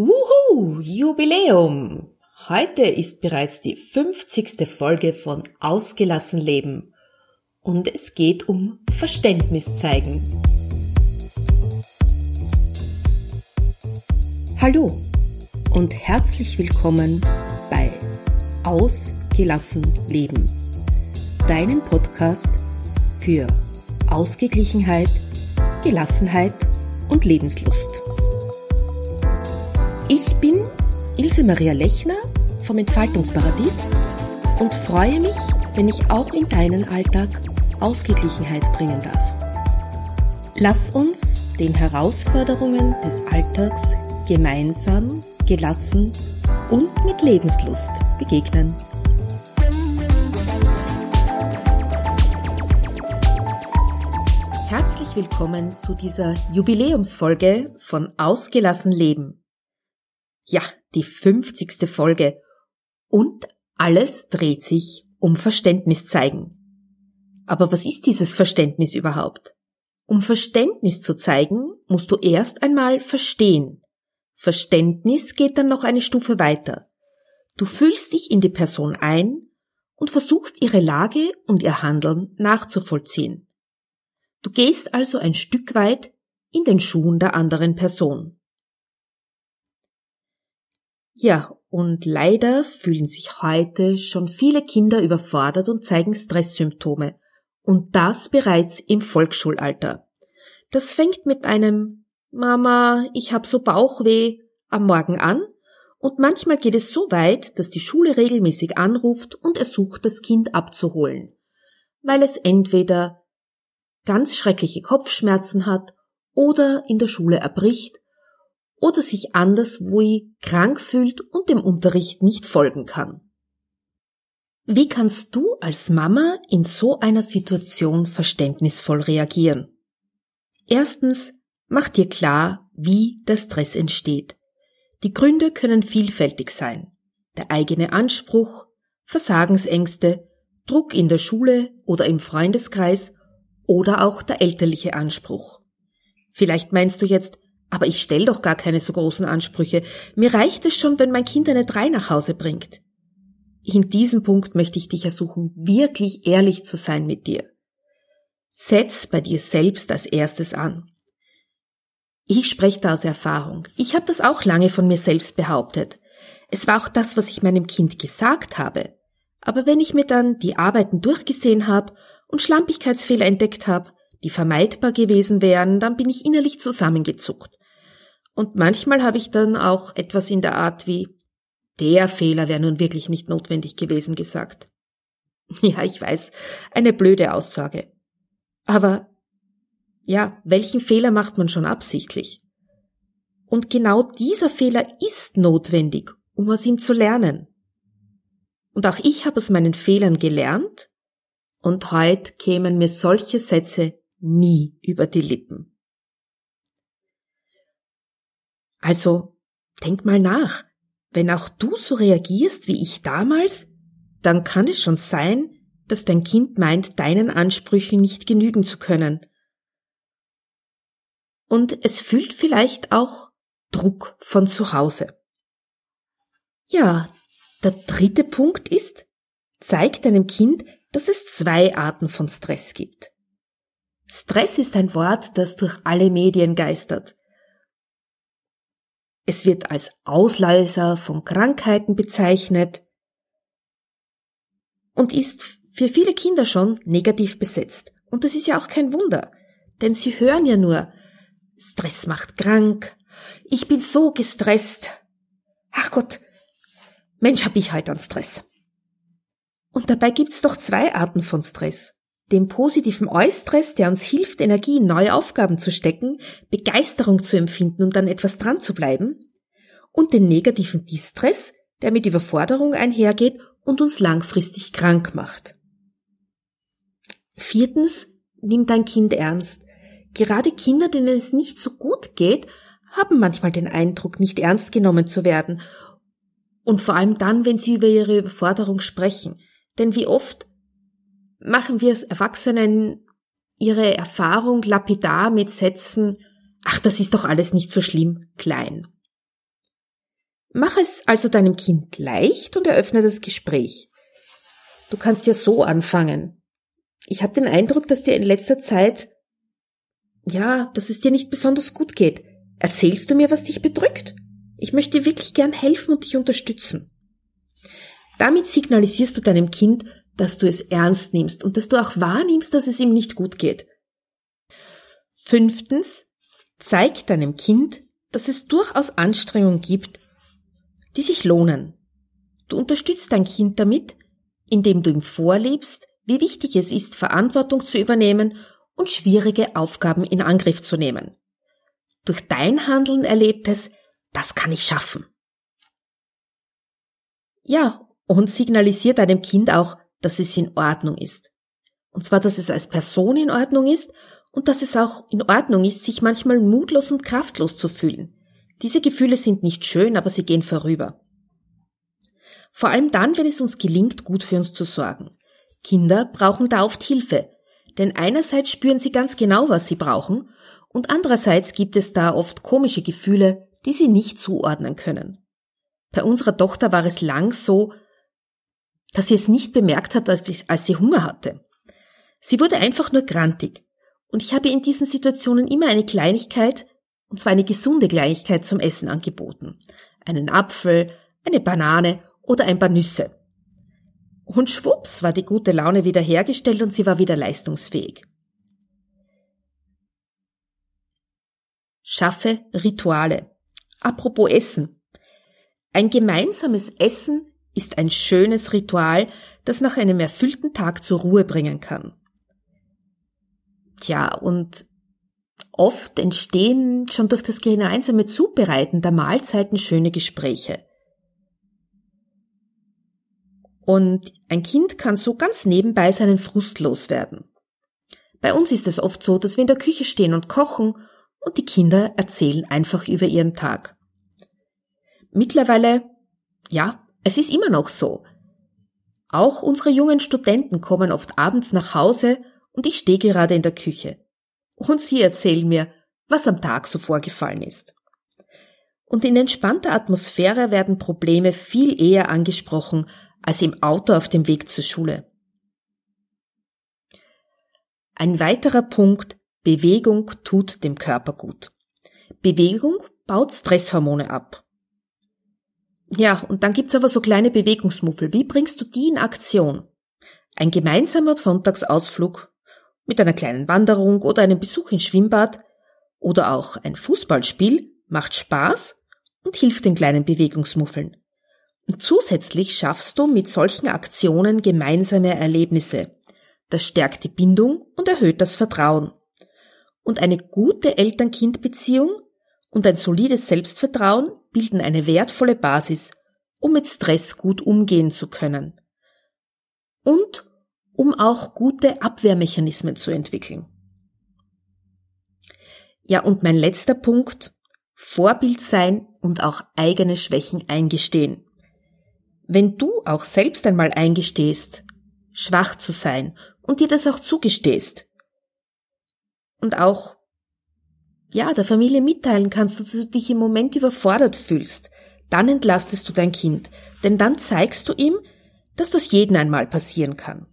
Wuhu, Jubiläum! Heute ist bereits die 50. Folge von Ausgelassen Leben und es geht um Verständnis zeigen. Hallo und herzlich willkommen bei Ausgelassen Leben, deinem Podcast für Ausgeglichenheit, Gelassenheit und Lebenslust. Ilse Maria Lechner vom Entfaltungsparadies und freue mich, wenn ich auch in deinen Alltag Ausgeglichenheit bringen darf. Lass uns den Herausforderungen des Alltags gemeinsam, gelassen und mit Lebenslust begegnen. Herzlich willkommen zu dieser Jubiläumsfolge von Ausgelassen Leben. Ja, die 50. Folge. Und alles dreht sich um Verständnis zeigen. Aber was ist dieses Verständnis überhaupt? Um Verständnis zu zeigen, musst du erst einmal verstehen. Verständnis geht dann noch eine Stufe weiter. Du fühlst dich in die Person ein und versuchst ihre Lage und ihr Handeln nachzuvollziehen. Du gehst also ein Stück weit in den Schuhen der anderen Person. Ja, und leider fühlen sich heute schon viele Kinder überfordert und zeigen Stresssymptome. Und das bereits im Volksschulalter. Das fängt mit einem Mama, ich hab so Bauchweh am Morgen an und manchmal geht es so weit, dass die Schule regelmäßig anruft und ersucht, das Kind abzuholen, weil es entweder ganz schreckliche Kopfschmerzen hat oder in der Schule erbricht oder sich anderswo krank fühlt und dem Unterricht nicht folgen kann. Wie kannst du als Mama in so einer Situation verständnisvoll reagieren? Erstens, mach dir klar, wie der Stress entsteht. Die Gründe können vielfältig sein. Der eigene Anspruch, Versagensängste, Druck in der Schule oder im Freundeskreis oder auch der elterliche Anspruch. Vielleicht meinst du jetzt, aber ich stell doch gar keine so großen Ansprüche. Mir reicht es schon, wenn mein Kind eine drei nach Hause bringt. In diesem Punkt möchte ich dich ersuchen, wirklich ehrlich zu sein mit dir. Setz bei dir selbst als erstes an. Ich spreche da aus Erfahrung. Ich habe das auch lange von mir selbst behauptet. Es war auch das, was ich meinem Kind gesagt habe. Aber wenn ich mir dann die Arbeiten durchgesehen habe und Schlampigkeitsfehler entdeckt habe, die vermeidbar gewesen wären, dann bin ich innerlich zusammengezuckt. Und manchmal habe ich dann auch etwas in der Art wie der Fehler wäre nun wirklich nicht notwendig gewesen gesagt. Ja, ich weiß, eine blöde Aussage. Aber ja, welchen Fehler macht man schon absichtlich? Und genau dieser Fehler ist notwendig, um aus ihm zu lernen. Und auch ich habe aus meinen Fehlern gelernt, und heute kämen mir solche Sätze nie über die Lippen. Also denk mal nach. Wenn auch du so reagierst wie ich damals, dann kann es schon sein, dass dein Kind meint, deinen Ansprüchen nicht genügen zu können. Und es fühlt vielleicht auch Druck von zu Hause. Ja, der dritte Punkt ist, zeig deinem Kind, dass es zwei Arten von Stress gibt. Stress ist ein Wort, das durch alle Medien geistert. Es wird als Auslöser von Krankheiten bezeichnet und ist für viele Kinder schon negativ besetzt. Und das ist ja auch kein Wunder, denn sie hören ja nur, Stress macht krank, ich bin so gestresst. Ach Gott, Mensch, hab ich heute an Stress. Und dabei gibt's doch zwei Arten von Stress dem positiven Eustress, der uns hilft, Energie in neue Aufgaben zu stecken, Begeisterung zu empfinden und dann etwas dran zu bleiben, und den negativen Distress, der mit Überforderung einhergeht und uns langfristig krank macht. Viertens, nimm dein Kind ernst. Gerade Kinder, denen es nicht so gut geht, haben manchmal den Eindruck, nicht ernst genommen zu werden. Und vor allem dann, wenn sie über ihre Überforderung sprechen. Denn wie oft machen wir es Erwachsenen ihre Erfahrung lapidar mit Sätzen, ach, das ist doch alles nicht so schlimm, klein. Mach es also deinem Kind leicht und eröffne das Gespräch. Du kannst ja so anfangen. Ich habe den Eindruck, dass dir in letzter Zeit, ja, dass es dir nicht besonders gut geht. Erzählst du mir, was dich bedrückt? Ich möchte wirklich gern helfen und dich unterstützen. Damit signalisierst du deinem Kind, dass du es ernst nimmst und dass du auch wahrnimmst, dass es ihm nicht gut geht. Fünftens, zeig deinem Kind, dass es durchaus Anstrengungen gibt, die sich lohnen. Du unterstützt dein Kind damit, indem du ihm vorlebst, wie wichtig es ist, Verantwortung zu übernehmen und schwierige Aufgaben in Angriff zu nehmen. Durch dein Handeln erlebt es, das kann ich schaffen. Ja, und signalisiert deinem Kind auch, dass es in Ordnung ist. Und zwar, dass es als Person in Ordnung ist und dass es auch in Ordnung ist, sich manchmal mutlos und kraftlos zu fühlen. Diese Gefühle sind nicht schön, aber sie gehen vorüber. Vor allem dann, wenn es uns gelingt, gut für uns zu sorgen. Kinder brauchen da oft Hilfe, denn einerseits spüren sie ganz genau, was sie brauchen, und andererseits gibt es da oft komische Gefühle, die sie nicht zuordnen können. Bei unserer Tochter war es lang so, dass sie es nicht bemerkt hat, als sie Hunger hatte. Sie wurde einfach nur grantig. Und ich habe in diesen Situationen immer eine Kleinigkeit, und zwar eine gesunde Kleinigkeit zum Essen angeboten. Einen Apfel, eine Banane oder ein paar Nüsse. Und schwupps war die gute Laune wieder hergestellt und sie war wieder leistungsfähig. Schaffe Rituale. Apropos Essen. Ein gemeinsames Essen ist ein schönes Ritual, das nach einem erfüllten Tag zur Ruhe bringen kann. Tja, und oft entstehen schon durch das gemeinsame Zubereiten der Mahlzeiten schöne Gespräche. Und ein Kind kann so ganz nebenbei seinen Frust loswerden. Bei uns ist es oft so, dass wir in der Küche stehen und kochen und die Kinder erzählen einfach über ihren Tag. Mittlerweile, ja, es ist immer noch so. Auch unsere jungen Studenten kommen oft abends nach Hause und ich stehe gerade in der Küche. Und sie erzählen mir, was am Tag so vorgefallen ist. Und in entspannter Atmosphäre werden Probleme viel eher angesprochen als im Auto auf dem Weg zur Schule. Ein weiterer Punkt, Bewegung tut dem Körper gut. Bewegung baut Stresshormone ab. Ja, und dann gibt's aber so kleine Bewegungsmuffel. Wie bringst du die in Aktion? Ein gemeinsamer Sonntagsausflug mit einer kleinen Wanderung oder einem Besuch ins Schwimmbad oder auch ein Fußballspiel macht Spaß und hilft den kleinen Bewegungsmuffeln. Und zusätzlich schaffst du mit solchen Aktionen gemeinsame Erlebnisse. Das stärkt die Bindung und erhöht das Vertrauen. Und eine gute Eltern-Kind-Beziehung und ein solides Selbstvertrauen bilden eine wertvolle Basis, um mit Stress gut umgehen zu können. Und um auch gute Abwehrmechanismen zu entwickeln. Ja, und mein letzter Punkt, Vorbild sein und auch eigene Schwächen eingestehen. Wenn du auch selbst einmal eingestehst, schwach zu sein und dir das auch zugestehst und auch ja, der Familie mitteilen kannst, dass du dich im Moment überfordert fühlst, dann entlastest du dein Kind, denn dann zeigst du ihm, dass das jeden einmal passieren kann.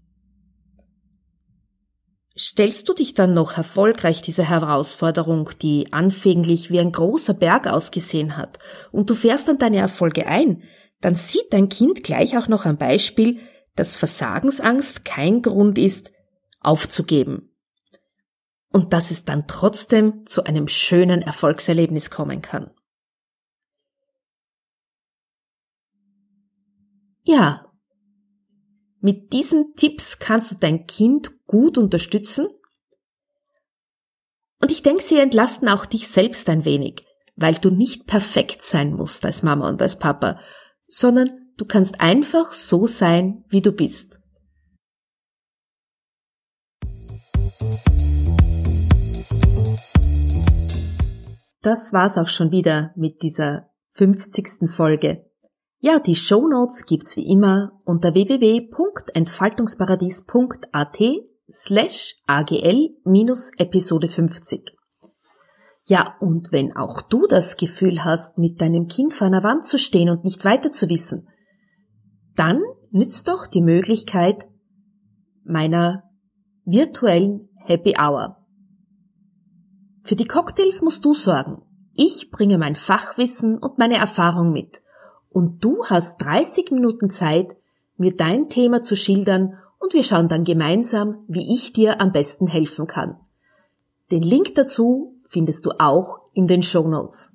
Stellst du dich dann noch erfolgreich dieser Herausforderung, die anfänglich wie ein großer Berg ausgesehen hat, und du fährst dann deine Erfolge ein, dann sieht dein Kind gleich auch noch ein Beispiel, dass Versagensangst kein Grund ist, aufzugeben, und dass es dann trotzdem zu einem schönen Erfolgserlebnis kommen kann. Ja, mit diesen Tipps kannst du dein Kind gut unterstützen und ich denke, sie entlasten auch dich selbst ein wenig, weil du nicht perfekt sein musst als Mama und als Papa, sondern du kannst einfach so sein, wie du bist. Das war's auch schon wieder mit dieser 50. Folge. Ja, die Show Notes gibt's wie immer unter www.entfaltungsparadies.at slash agl-episode 50. Ja, und wenn auch du das Gefühl hast, mit deinem Kind vor einer Wand zu stehen und nicht weiter zu wissen, dann nützt doch die Möglichkeit meiner virtuellen Happy Hour. Für die Cocktails musst du sorgen. Ich bringe mein Fachwissen und meine Erfahrung mit. Und du hast 30 Minuten Zeit, mir dein Thema zu schildern und wir schauen dann gemeinsam, wie ich dir am besten helfen kann. Den Link dazu findest du auch in den Show Notes.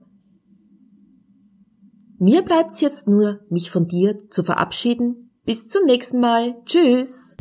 Mir bleibt's jetzt nur, mich von dir zu verabschieden. Bis zum nächsten Mal. Tschüss!